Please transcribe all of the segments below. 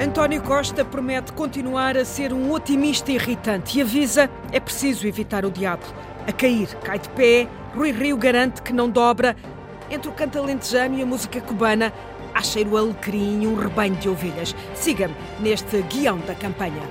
António Costa promete continuar a ser um otimista irritante e avisa é preciso evitar o diabo. A cair, cai de pé, Rui Rio garante que não dobra. Entre o canto alentejano e a música cubana, há cheiro alecrim e um rebanho de ovelhas. Siga-me neste guião da campanha.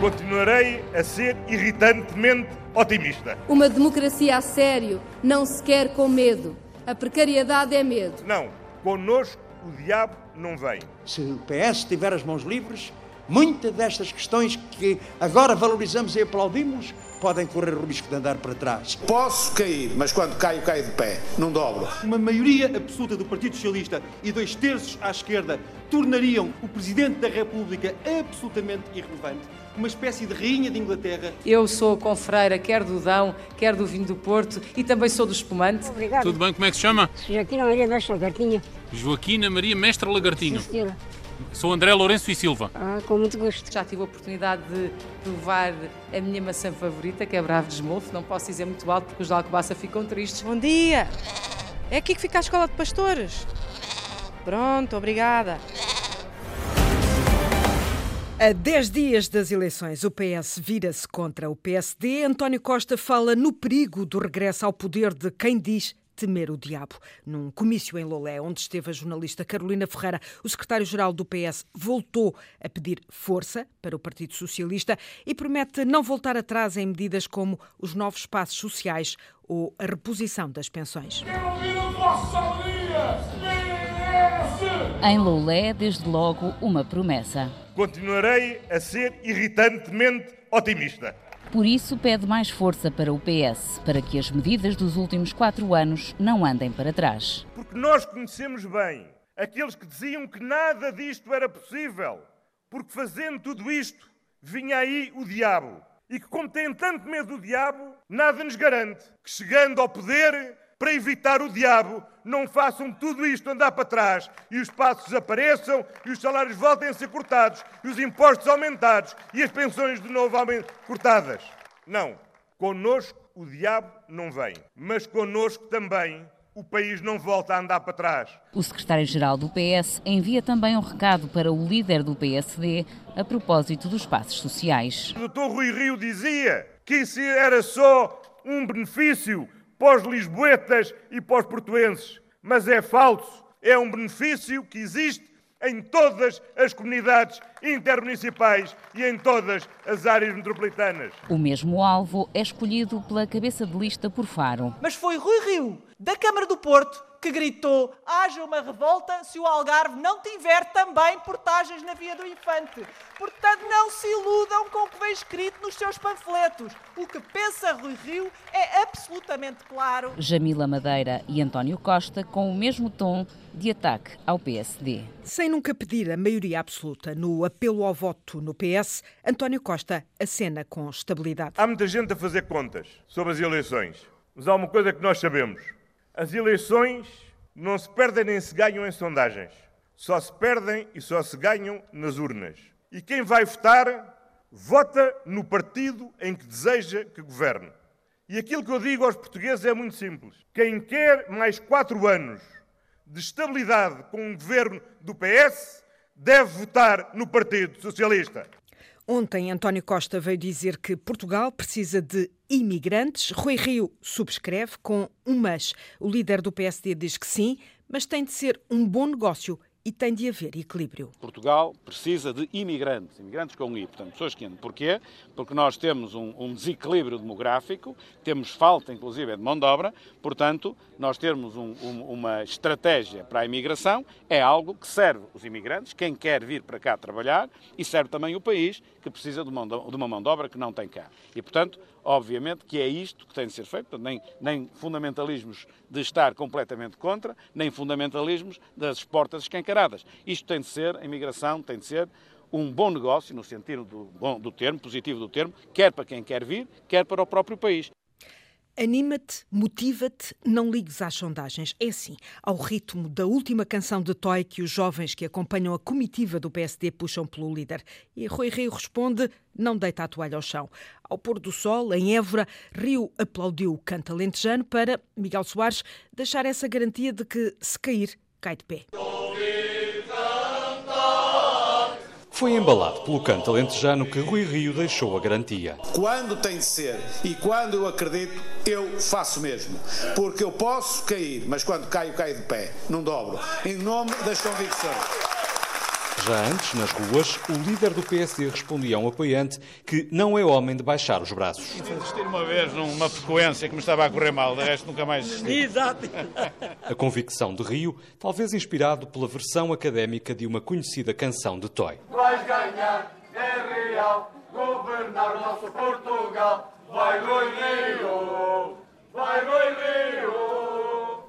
Continuarei a ser irritantemente otimista. Uma democracia a sério não se quer com medo. A precariedade é medo. Não, connosco o diabo não vem. Se o PS tiver as mãos livres, muitas destas questões que agora valorizamos e aplaudimos podem correr o risco de andar para trás. Posso cair, mas quando caio, caio de pé, não dobro. Uma maioria absoluta do Partido Socialista e dois terços à esquerda tornariam o Presidente da República absolutamente irrelevante. Uma espécie de rainha de Inglaterra. Eu sou confreira quer do Dão, quer do vinho do Porto e também sou do espumante. Obrigada. Tudo bem, como é que se chama? Joaquina Maria Mestre Lagartinha. Joaquina Maria Mestre Lagartinho. Sim, senhora. Sou André Lourenço e Silva. Ah, com muito gosto. Já tive a oportunidade de provar a minha maçã favorita, que é Bravo de Esmolfo. Não posso dizer muito alto porque os de Alcobaça ficam tristes. Bom dia! É aqui que fica a Escola de Pastores. Pronto, obrigada. A 10 dias das eleições, o PS vira-se contra o PSD. António Costa fala no perigo do regresso ao poder de quem diz temer o diabo. Num comício em Lolé, onde esteve a jornalista Carolina Ferreira, o secretário-geral do PS voltou a pedir força para o Partido Socialista e promete não voltar atrás em medidas como os novos passos sociais ou a reposição das pensões. Em Loulé, desde logo, uma promessa. Continuarei a ser irritantemente otimista. Por isso, pede mais força para o PS, para que as medidas dos últimos quatro anos não andem para trás. Porque nós conhecemos bem aqueles que diziam que nada disto era possível, porque fazendo tudo isto vinha aí o diabo. E que, como têm tanto medo do diabo, nada nos garante que, chegando ao poder, para evitar o diabo, não façam tudo isto andar para trás e os passos desapareçam e os salários voltem a ser cortados e os impostos aumentados e as pensões de novo cortadas. Não. Connosco o diabo não vem, mas connosco também o país não volta a andar para trás. O secretário-geral do PS envia também um recado para o líder do PSD a propósito dos passos sociais. O doutor Rui Rio dizia que isso era só um benefício para os lisboetas e para os portuenses. Mas é falso. É um benefício que existe em todas as comunidades intermunicipais e em todas as áreas metropolitanas. O mesmo alvo é escolhido pela cabeça de lista por Faro. Mas foi Rui Rio, da Câmara do Porto, que gritou: haja uma revolta se o Algarve não tiver também portagens na Via do Infante. Portanto, não se iludam com o que vem escrito nos seus panfletos. O que pensa Rui Rio é absolutamente claro. Jamila Madeira e António Costa com o mesmo tom de ataque ao PSD. Sem nunca pedir a maioria absoluta no apelo ao voto no PS, António Costa acena com estabilidade. Há muita gente a fazer contas sobre as eleições, mas há uma coisa que nós sabemos. As eleições não se perdem nem se ganham em sondagens. Só se perdem e só se ganham nas urnas. E quem vai votar, vota no partido em que deseja que governe. E aquilo que eu digo aos portugueses é muito simples. Quem quer mais quatro anos de estabilidade com um governo do PS deve votar no Partido Socialista. Ontem, António Costa veio dizer que Portugal precisa de imigrantes. Rui Rio subscreve com um mas. O líder do PSD diz que sim, mas tem de ser um bom negócio e tem de haver equilíbrio. Portugal precisa de imigrantes, imigrantes com I, portanto, pessoas que andam. Porquê? Porque nós temos um, um, desequilíbrio demográfico, temos falta, inclusive, de mão de obra, portanto, nós termos um, uma estratégia para a imigração é algo que serve os imigrantes, quem quer vir para cá trabalhar, e serve também o país, que precisa de de uma mão de obra que não tem cá. E, portanto, obviamente que é isto que tem de ser feito, nem, nem fundamentalismos de estar completamente contra, nem fundamentalismos das portas escancaradas. Isto tem de ser, a imigração tem de ser um bom negócio, no sentido do, bom, do termo, positivo do termo, quer para quem quer vir, quer para o próprio país. Anima-te, motiva-te, não ligues às sondagens. É assim, ao ritmo da última canção de Toy que os jovens que acompanham a comitiva do PSD puxam pelo líder. E Rui Rio responde: não deita a toalha ao chão. Ao pôr do sol, em Évora, Rio aplaudiu o canto alentejano para Miguel Soares deixar essa garantia de que, se cair, cai de pé. Foi embalado pelo canto alentejano que Rui Rio deixou a garantia. Quando tem de ser e quando eu acredito, eu faço mesmo. Porque eu posso cair, mas quando caio, caio de pé. Não dobro. Em nome das convicções. Já antes, nas ruas, o líder do PSD respondia a um apoiante que não é homem de baixar os braços. Desisti uma vez numa frequência que me estava a correr mal, de resto nunca mais desisti. Exato. A convicção de Rio, talvez inspirado pela versão académica de uma conhecida canção de Toy. Vais ganhar, é real, governar o nosso Portugal. Vai Rui Rio, vai Rui Rio.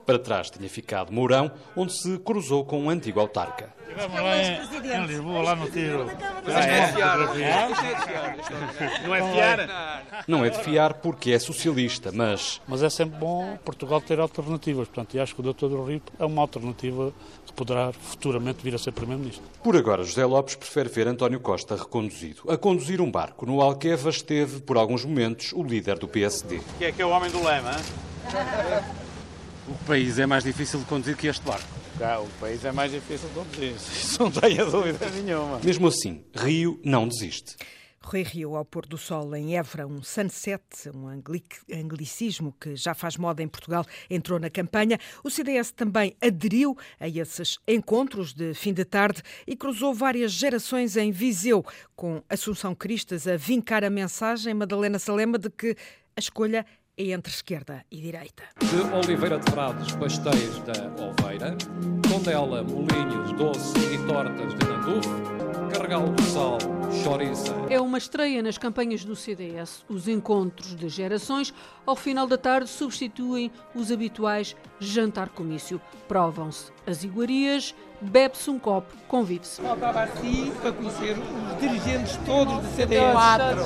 Para trás tinha ficado Mourão, onde se cruzou com um antigo autarca. Estivemos lá em, em Lisboa, lá no tiro. Não é fiar? Não é de fiar porque é socialista, mas... Mas é sempre bom Portugal ter alternativas. Portanto, e acho que o Dr. do Rio é uma alternativa que poderá futuramente vir a ser Primeiro-Ministro. Por agora, José Lopes prefere ver António Costa reconduzido. A conduzir um barco no Alqueva esteve, por alguns momentos, o líder do PSD. Que é que é o homem do lema? O país é mais difícil de conduzir que este barco. Cá, o país é mais difícil de conduzir, isso não tenha dúvida nenhuma. Mesmo assim, Rio não desiste. Rui Rio ao pôr do sol em Évora, um sunset, um anglicismo que já faz moda em Portugal, entrou na campanha. O CDS também aderiu a esses encontros de fim de tarde e cruzou várias gerações em Viseu, com Assunção Cristas a vincar a mensagem, Madalena Salema, de que a escolha é entre esquerda e direita. De Oliveira de Frades, pastéis da Oveira, Tondela, Molinhos, doce e tortas de Nandufo, Carregal do Sal, Chouriça. É uma estreia nas campanhas do CDS. Os encontros de gerações, ao final da tarde, substituem os habituais jantar-comício. Provam-se as iguarias, bebe-se um copo, convive-se. Faltava assim para conhecer os dirigentes todos do CDS. Quatro.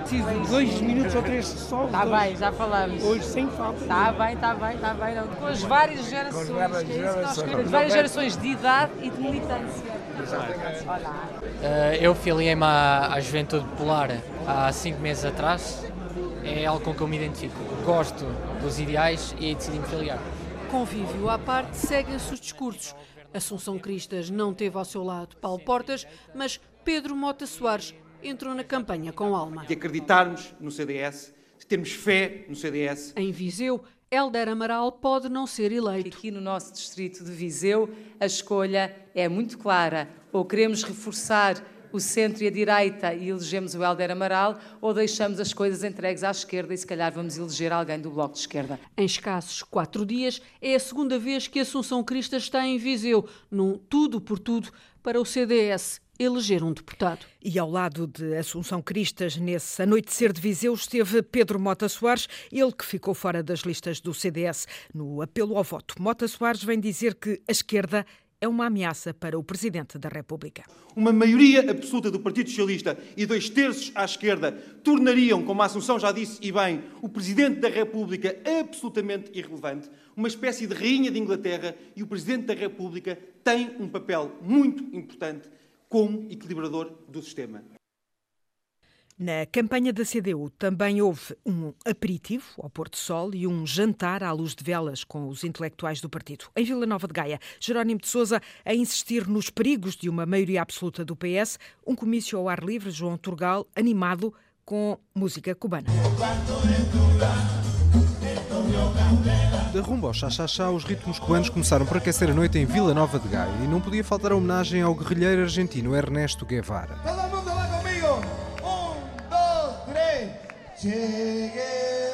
Preciso de dois minutos ou três só. Está bem, já falamos. Hoje sem falta. Está bem, está bem, está bem. Não. Com as várias gerações. que é isso que nós queremos. Várias gerações de idade e de militância. Uh, eu filiei-me à, à Juventude Popular há cinco meses atrás. É algo com que eu me identifico. Gosto dos ideais e decidi-me filiar. Convívio à parte, seguem-se os discursos. Assunção Cristas não teve ao seu lado Paulo Portas, mas Pedro Mota Soares entrou na campanha com alma. De acreditarmos no CDS, de termos fé no CDS. Em Viseu, Helder Amaral pode não ser eleito. Aqui no nosso distrito de Viseu, a escolha é muito clara. Ou queremos reforçar o centro e a direita e elegemos o Helder Amaral, ou deixamos as coisas entregues à esquerda e se calhar vamos eleger alguém do Bloco de Esquerda. Em escassos quatro dias, é a segunda vez que Assunção Cristas está em Viseu, num tudo por tudo para o CDS eleger um deputado. E ao lado de Assunção Cristas, nesse anoitecer de Viseu, esteve Pedro Mota Soares, ele que ficou fora das listas do CDS. No apelo ao voto, Mota Soares vem dizer que a esquerda é uma ameaça para o Presidente da República. Uma maioria absoluta do Partido Socialista e dois terços à esquerda tornariam, como a Assunção já disse e bem, o Presidente da República absolutamente irrelevante, uma espécie de rainha de Inglaterra e o Presidente da República tem um papel muito importante como equilibrador do sistema. Na campanha da CDU também houve um aperitivo ao Porto Sol e um jantar à luz de velas com os intelectuais do partido. Em Vila Nova de Gaia, Jerónimo de Sousa a insistir nos perigos de uma maioria absoluta do PS, um comício ao ar livre, João Turgal, animado com música cubana. Da rumba ao chá-chá-chá, os ritmos cubanos começaram por aquecer a noite em Vila Nova de Gaia e não podia faltar a homenagem ao guerrilheiro argentino Ernesto Guevara. Todo mundo va conmigo. Un, dos, tres. Che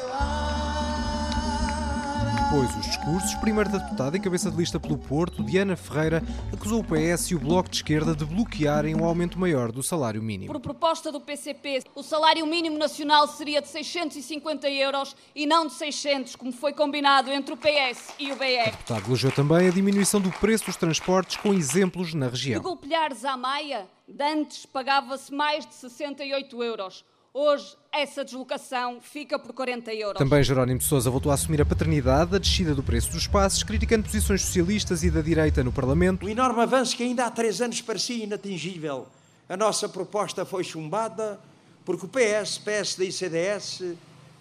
Depois os discursos, primeiro da deputada em cabeça de lista pelo Porto, Diana Ferreira, acusou o PS e o Bloco de Esquerda de bloquearem um aumento maior do salário mínimo. Por proposta do PCP, o salário mínimo nacional seria de 650 euros e não de 600, como foi combinado entre o PS e o O BR. deputado elogiou também a diminuição do preço dos transportes com exemplos na De região. golpeares à Maia, de antes pagava-se mais de 68 euros. Hoje, essa deslocação fica por 40 euros. Também Jerónimo de Sousa voltou a assumir a paternidade, a descida do preço dos passos, criticando posições socialistas e da direita no Parlamento. O enorme avanço que ainda há três anos parecia inatingível. A nossa proposta foi chumbada porque o PS, PSD e CDS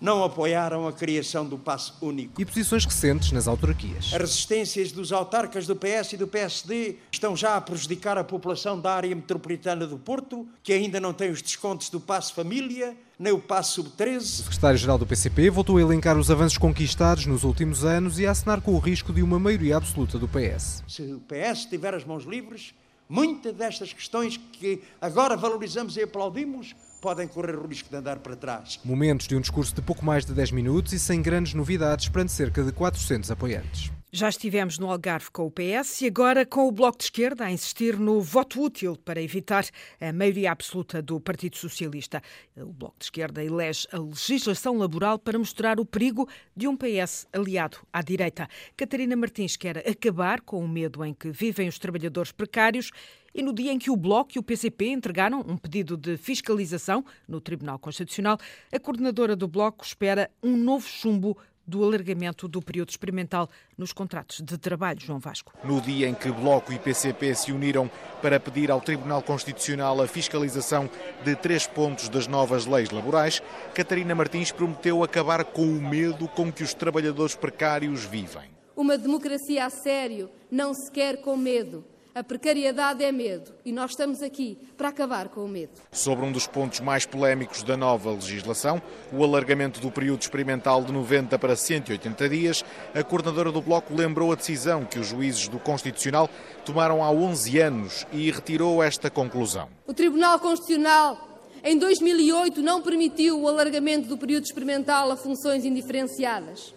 não apoiaram a criação do passo único. E posições recentes nas autarquias. As resistências dos autarcas do PS e do PSD estão já a prejudicar a população da área metropolitana do Porto, que ainda não tem os descontos do passo família, nem o passo sub-13. O secretário-geral do PCP voltou a elencar os avanços conquistados nos últimos anos e a assinar com o risco de uma maioria absoluta do PS. Se o PS tiver as mãos livres, muitas destas questões que agora valorizamos e aplaudimos podem correr o risco de andar para trás. Momentos de um discurso de pouco mais de 10 minutos e sem grandes novidades perante cerca de 400 apoiantes. Já estivemos no Algarve com o PS e agora com o Bloco de Esquerda a insistir no voto útil para evitar a maioria absoluta do Partido Socialista. O Bloco de Esquerda elege a legislação laboral para mostrar o perigo de um PS aliado à direita. Catarina Martins quer acabar com o medo em que vivem os trabalhadores precários e no dia em que o Bloco e o PCP entregaram um pedido de fiscalização no Tribunal Constitucional, a coordenadora do Bloco espera um novo chumbo do alargamento do período experimental nos contratos de trabalho, João Vasco. No dia em que Bloco e PCP se uniram para pedir ao Tribunal Constitucional a fiscalização de três pontos das novas leis laborais, Catarina Martins prometeu acabar com o medo com que os trabalhadores precários vivem. Uma democracia a sério não se quer com medo. A precariedade é medo e nós estamos aqui para acabar com o medo. Sobre um dos pontos mais polémicos da nova legislação, o alargamento do período experimental de 90 para 180 dias, a coordenadora do Bloco lembrou a decisão que os juízes do Constitucional tomaram há 11 anos e retirou esta conclusão. O Tribunal Constitucional em 2008 não permitiu o alargamento do período experimental a funções indiferenciadas.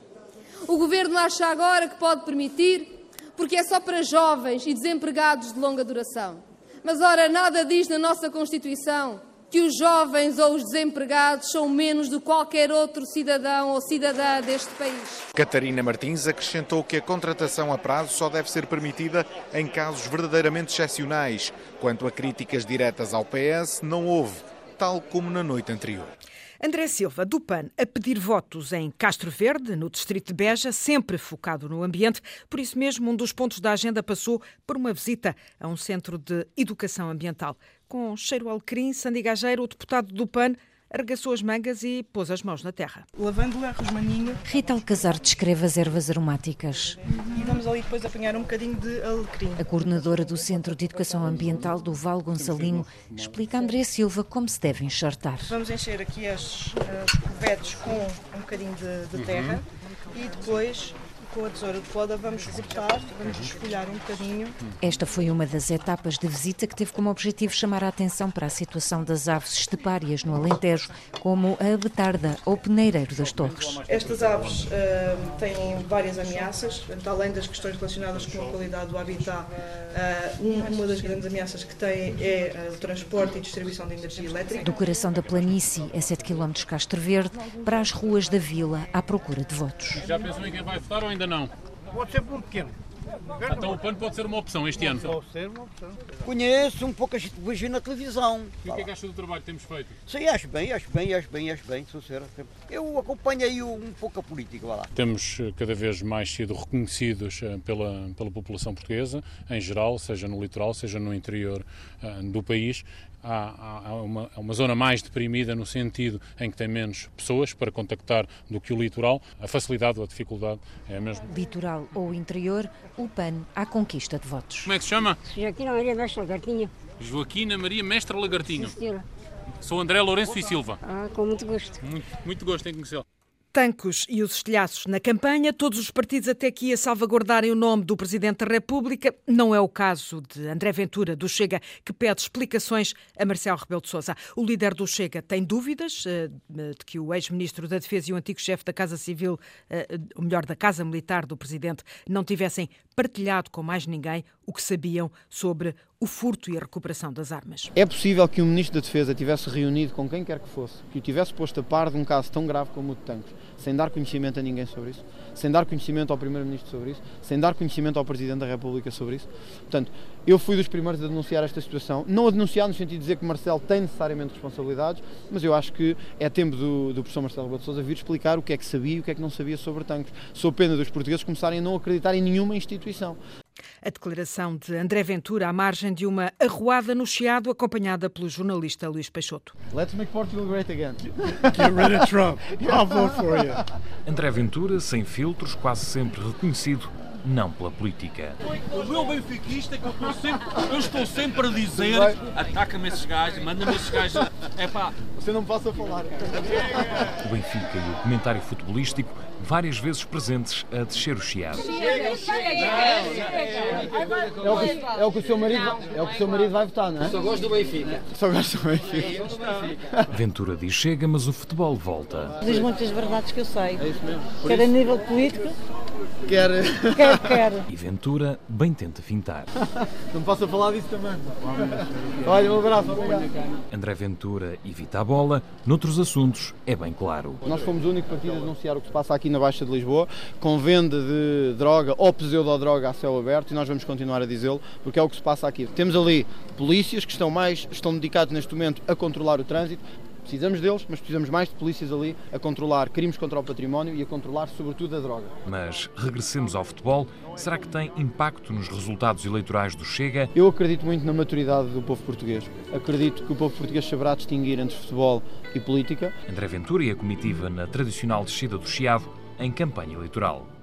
O Governo acha agora que pode permitir porque é só para jovens e desempregados de longa duração. Mas, ora, nada diz na nossa Constituição que os jovens ou os desempregados são menos do que qualquer outro cidadão ou cidadã deste país. Catarina Martins acrescentou que a contratação a prazo só deve ser permitida em casos verdadeiramente excepcionais. Quanto a críticas diretas ao PS, não houve, tal como na noite anterior. André Silva, do PAN, a pedir votos em Castro Verde, no distrito de Beja, sempre focado no ambiente. Por isso mesmo, um dos pontos da agenda passou por uma visita a um centro de educação ambiental. Com cheiro alecrim, Sandy Gageiro, o deputado do PAN, arregaçou as mangas e pôs as mãos na terra. Lavândola, rosmaninho. Rita Alcazar descreve as ervas aromáticas. E vamos ali depois apanhar um bocadinho de alecrim. A coordenadora do Centro de Educação Ambiental do Val Gonçalinho explica a André Silva como se deve enxertar. Vamos encher aqui as, covetes com um bocadinho de, de terra uhum. e depois com a tesoura de poda vamos cortar, vamos esfolhar um bocadinho. Esta foi uma das etapas de visita que teve como objetivo chamar a atenção para a situação das aves estepárias no Alentejo, como a betarda ou peneireiro das torres. Estas aves uh, têm várias ameaças, além das questões relacionadas com a qualidade do habitat, uh, uma das grandes ameaças que têm é o transporte e distribuição de energia elétrica. Do coração da planície, a 7 km de Castro Verde, para as ruas da vila à procura de votos. Já pensou em quem vai votar ou ainda não? Pode ser por um pequeno. Então o PAN pode ser uma opção este ano? Pode ser uma opção. Conheço um pouco, a gente vejo na televisão. E o que é que acha do trabalho que temos feito? Sim, acho bem, acho bem, acho bem, acho bem, sincero. Eu acompanhei um pouco a política, lá. Temos eh, cada vez mais sido reconhecidos eh, pela, pela população portuguesa, em geral, seja no litoral, seja no interior uh, do país, há, há, uma, uma, zona mais deprimida no sentido em que tem menos pessoas para contactar do que o litoral. A facilidade ou a dificuldade é a mesma. Litoral ou interior, o PAN à conquista de votos. Como é que se chama? Joaquina Maria Mestre Lagartinho. Joaquina Maria Mestre Lagartinho. Sim, senhora. Sou André Lourenço e Silva. Ah, com muito gosto. Muito, muito gosto em conhecê-lo tancos e os estilhaços na campanha, todos os partidos até aqui a salvaguardarem o nome do Presidente da República. Não é o caso de André Ventura, do Chega, que pede explicações a Marcelo Rebelo de Sousa. O líder do Chega tem dúvidas uh, de que o ex-ministro da Defesa e o antigo chefe da Casa Civil, uh, ou melhor, da Casa Militar do Presidente, não tivessem partilhado com mais ninguém o que sabiam sobre o furto e a recuperação das armas. É possível que o Ministro da Defesa tivesse reunido com quem quer que fosse, que o tivesse posto a par de um caso tão grave como o de Tancos, sem dar conhecimento a ninguém sobre isso, sem dar conhecimento ao Primeiro-Ministro sobre isso, sem dar conhecimento ao Presidente da República sobre isso. Portanto, eu fui dos primeiros a denunciar esta situação, não a denunciar no sentido de dizer que Marcelo tem necessariamente responsabilidades, mas eu acho que é tempo do, do professor Marcelo Rebelo de Sousa vir explicar o que é que sabia e o que é que não sabia sobre Tancos, sob pena dos portugueses começarem a não acreditar em nenhuma instituição. A declaração de André Ventura à margem de uma arruada no Chiado, acompanhada pelo jornalista Luís Peixoto. Let's make Portugal great again. Get rid of Trump. I'll vote for you. André Ventura, sem filtros, quase sempre reconhecido não pela política. O meu benfiquista que eu estou sempre, eu estou sempre a dizer ataca-me esses gajos, manda-me esses gajos. É pá. Você não passa a falar. O Benfica e o comentário futebolístico várias vezes presentes a descer o chiado. Chega, chega! É o, que, é o que o seu marido, é o que o seu marido vai votar, não é? Só gosto do Benfica. Só gosto do Benfica. Ventura diz chega, mas o futebol volta. Diz muitas verdades que eu sei. É isso mesmo. Quer a nível político, Quer. quer, quer. E Ventura bem tenta fintar. Não posso falar disso também. Olha, um abraço. Obrigado. André Ventura evita a bola, noutros assuntos é bem claro. Nós fomos o único partido a denunciar o que se passa aqui na Baixa de Lisboa, com venda de droga ou pseudodroga a céu aberto, e nós vamos continuar a dizê-lo, porque é o que se passa aqui. Temos ali polícias que estão mais, estão dedicados neste momento a controlar o trânsito, Precisamos deles, mas precisamos mais de polícias ali a controlar crimes contra o património e a controlar, sobretudo, a droga. Mas regressemos ao futebol. Será que tem impacto nos resultados eleitorais do Chega? Eu acredito muito na maturidade do povo português. Acredito que o povo português saberá distinguir entre futebol e política. André Ventura e a comitiva na tradicional descida do Chiado em campanha eleitoral.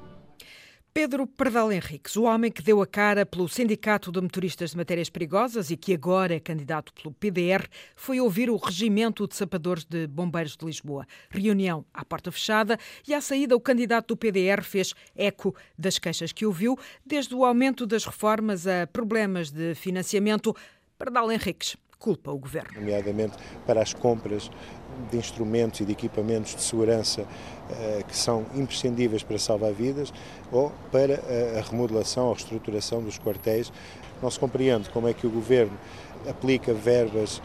Pedro Pardal Henriques, o homem que deu a cara pelo Sindicato de Motoristas de Matérias Perigosas e que agora é candidato pelo PDR, foi ouvir o Regimento de Sapadores de Bombeiros de Lisboa. Reunião à porta fechada e à saída o candidato do PDR fez eco das queixas que ouviu, desde o aumento das reformas a problemas de financiamento. Pardal Henriques culpa o governo. Nomeadamente para as compras de instrumentos e de equipamentos de segurança eh, que são imprescindíveis para salvar vidas ou para a remodelação ou reestruturação dos quartéis. Não se compreende como é que o governo aplica verbas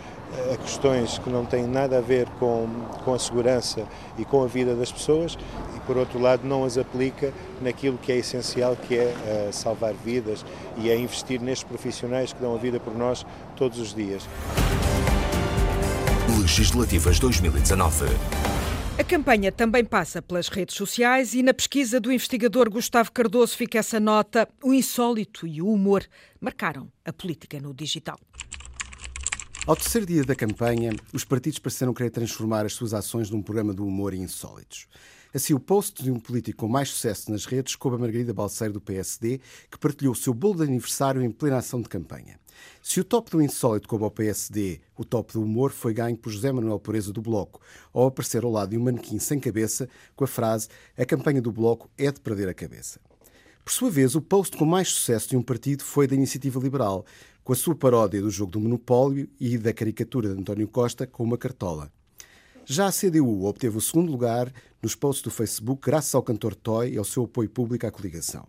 a questões que não têm nada a ver com, com a segurança e com a vida das pessoas e, por outro lado, não as aplica naquilo que é essencial, que é uh, salvar vidas e é investir nestes profissionais que dão a vida por nós todos os dias. Legislativas 2019. A campanha também passa pelas redes sociais e na pesquisa do investigador Gustavo Cardoso fica essa nota: o insólito e o humor marcaram a política no digital. Ao terceiro dia da campanha, os partidos pareceram querer transformar as suas ações num programa de humor e insólitos. Assim, o post de um político com mais sucesso nas redes coube a Margarida Balseiro do PSD, que partilhou o seu bolo de aniversário em plena ação de campanha. Se o top do insólito coube ao PSD, o top do humor foi ganho por José Manuel Pureza do Bloco, ao aparecer ao lado de um manequim sem cabeça com a frase A campanha do Bloco é de perder a cabeça. Por sua vez, o post com mais sucesso de um partido foi da Iniciativa Liberal, com a sua paródia do jogo do monopólio e da caricatura de António Costa com uma cartola. Já a CDU obteve o segundo lugar nos posts do Facebook graças ao cantor Toy e ao seu apoio público à coligação.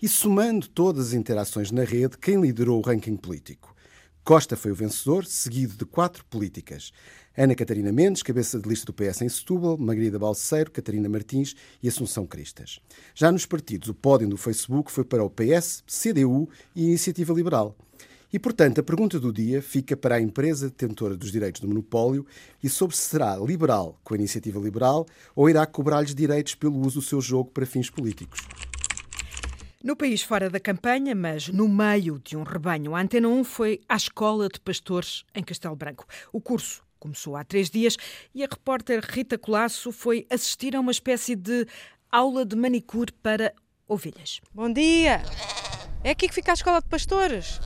E somando todas as interações na rede, quem liderou o ranking político? Costa foi o vencedor, seguido de quatro políticas. Ana Catarina Mendes, cabeça de lista do PS em Setúbal, Margarida Balseiro, Catarina Martins e Assunção Cristas. Já nos partidos, o pódio do Facebook foi para o PS, CDU e Iniciativa Liberal. E, portanto, a pergunta do dia fica para a empresa detentora dos direitos do monopólio e sobre se será liberal com a iniciativa liberal ou irá cobrar-lhes direitos pelo uso do seu jogo para fins políticos. No país fora da campanha, mas no meio de um rebanho, a Antena 1 foi à Escola de Pastores em Castelo Branco. O curso começou há três dias e a repórter Rita Colasso foi assistir a uma espécie de aula de manicure para ovelhas. Bom dia! É aqui que fica a Escola de Pastores?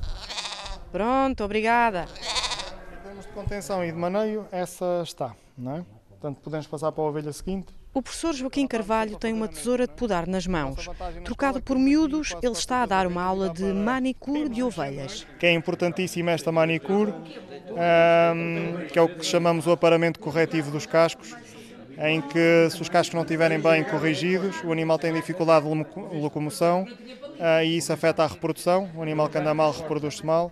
Pronto, obrigada. Em termos de contenção e de maneio, essa está, não é? Portanto, podemos passar para a ovelha seguinte. O professor Joaquim Carvalho tem uma tesoura de podar nas mãos. Trocado por miúdos, ele está a dar uma aula de manicure de ovelhas. Que é importantíssima esta manicure, que é o que chamamos o aparamento corretivo dos cascos, em que se os cascos não estiverem bem corrigidos, o animal tem dificuldade de locomoção ah, e isso afeta a reprodução. O animal que anda mal reproduz-se mal.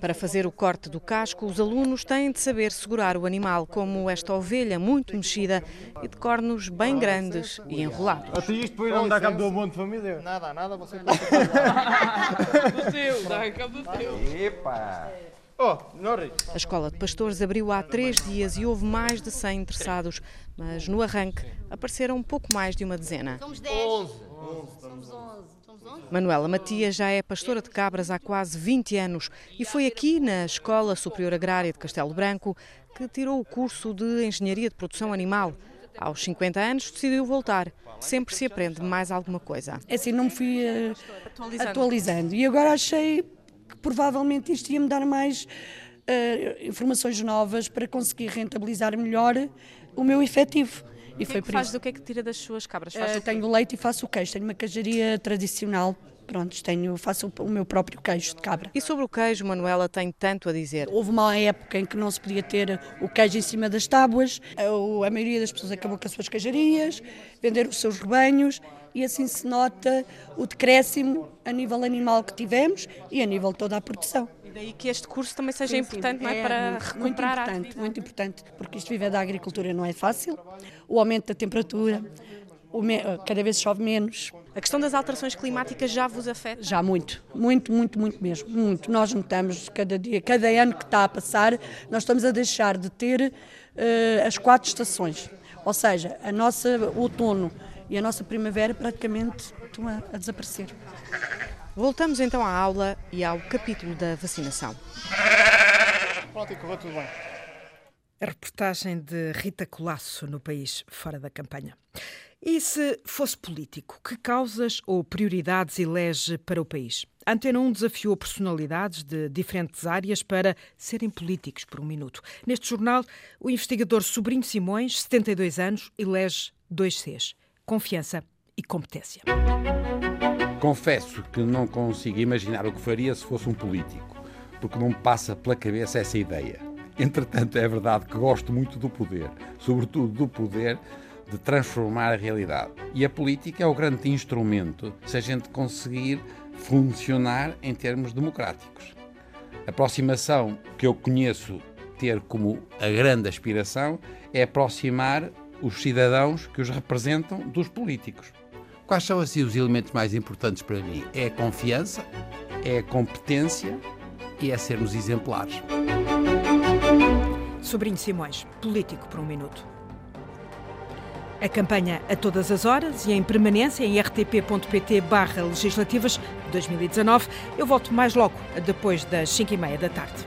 Para fazer o corte do casco, os alunos têm de saber segurar o animal, como esta ovelha muito mexida e de cornos bem grandes e enrolados. Até isto depois não dá cabo do monte de família? Nada, nada, você pode Do teu, dá cabo do teu. Epa! Oh. A Escola de Pastores abriu há três dias e houve mais de 100 interessados, mas no arranque apareceram um pouco mais de uma dezena. Somos 10. 11. Manuela Matias já é pastora de cabras há quase 20 anos e foi aqui na Escola Superior Agrária de Castelo Branco que tirou o curso de Engenharia de Produção Animal. Aos 50 anos decidiu voltar. Sempre se aprende mais alguma coisa. É assim, não me fui uh, atualizando. atualizando. E agora achei que provavelmente isto ia me dar mais uh, informações novas para conseguir rentabilizar melhor o meu efetivo. E foi que faz do que é que tira das suas cabras? Uh, tenho leite e faço o queijo. Tenho uma queijaria tradicional. Pronto, tenho, faço o meu próprio queijo de cabra. E sobre o queijo, Manuela tem tanto a dizer. Houve uma época em que não se podia ter o queijo em cima das tábuas. A maioria das pessoas acabou com as suas queijarias, vender os seus rebanhos e assim se nota o decréscimo a nível animal que tivemos e a nível de toda a produção. E daí que este curso também seja sim, importante, sim. não é? é para muito, recuperar muito importante, muito importante, porque isto viver da agricultura não é fácil. O aumento da temperatura, cada vez chove menos. A questão das alterações climáticas já vos afeta? Já muito, muito, muito, muito mesmo, muito. Nós notamos cada dia, cada ano que está a passar, nós estamos a deixar de ter uh, as quatro estações. Ou seja, a nossa outono e a nossa primavera praticamente estão a, a desaparecer. Voltamos então à aula e ao capítulo da vacinação. Pronto, e correu tudo bem. A reportagem de Rita Colasso no país fora da campanha. E se fosse político, que causas ou prioridades elege para o país? A Antena 1 desafiou personalidades de diferentes áreas para serem políticos por um minuto. Neste jornal, o investigador Sobrinho Simões, 72 anos, elege dois Cs: confiança e competência. Confesso que não consigo imaginar o que faria se fosse um político, porque não me passa pela cabeça essa ideia. Entretanto, é verdade que gosto muito do poder, sobretudo do poder de transformar a realidade. E a política é o grande instrumento se a gente conseguir funcionar em termos democráticos. A aproximação que eu conheço ter como a grande aspiração é aproximar os cidadãos que os representam dos políticos. Quais são assim os elementos mais importantes para mim? É a confiança, é a competência e é sermos exemplares. Sobrinho Simões, político por um minuto. A campanha a todas as horas e em permanência em rtp.pt barra legislativas 2019. Eu volto mais logo, depois das 5 e meia da tarde.